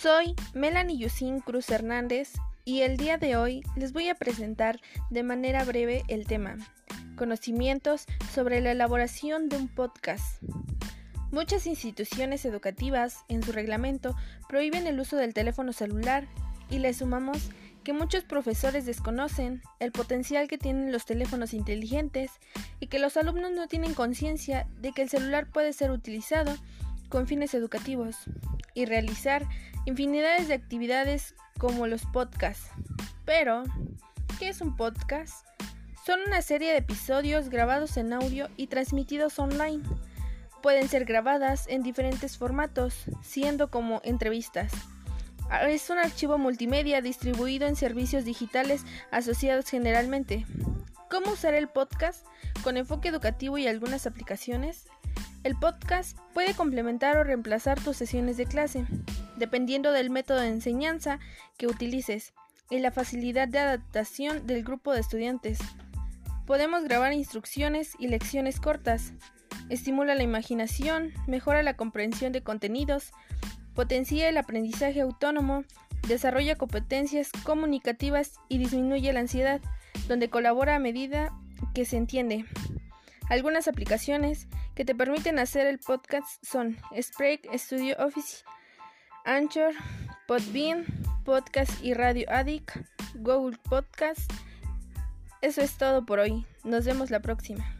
Soy Melanie Yusin Cruz Hernández y el día de hoy les voy a presentar de manera breve el tema Conocimientos sobre la elaboración de un podcast. Muchas instituciones educativas en su reglamento prohíben el uso del teléfono celular y le sumamos que muchos profesores desconocen el potencial que tienen los teléfonos inteligentes y que los alumnos no tienen conciencia de que el celular puede ser utilizado con fines educativos y realizar infinidades de actividades como los podcasts. Pero, ¿qué es un podcast? Son una serie de episodios grabados en audio y transmitidos online. Pueden ser grabadas en diferentes formatos, siendo como entrevistas. Es un archivo multimedia distribuido en servicios digitales asociados generalmente. ¿Cómo usar el podcast con enfoque educativo y algunas aplicaciones? El podcast puede complementar o reemplazar tus sesiones de clase, dependiendo del método de enseñanza que utilices y la facilidad de adaptación del grupo de estudiantes. Podemos grabar instrucciones y lecciones cortas. Estimula la imaginación, mejora la comprensión de contenidos, potencia el aprendizaje autónomo, desarrolla competencias comunicativas y disminuye la ansiedad, donde colabora a medida que se entiende. Algunas aplicaciones que te permiten hacer el podcast son Spreak Studio Office, Anchor, Podbean, Podcast y Radio Addict, Google Podcast. Eso es todo por hoy. Nos vemos la próxima.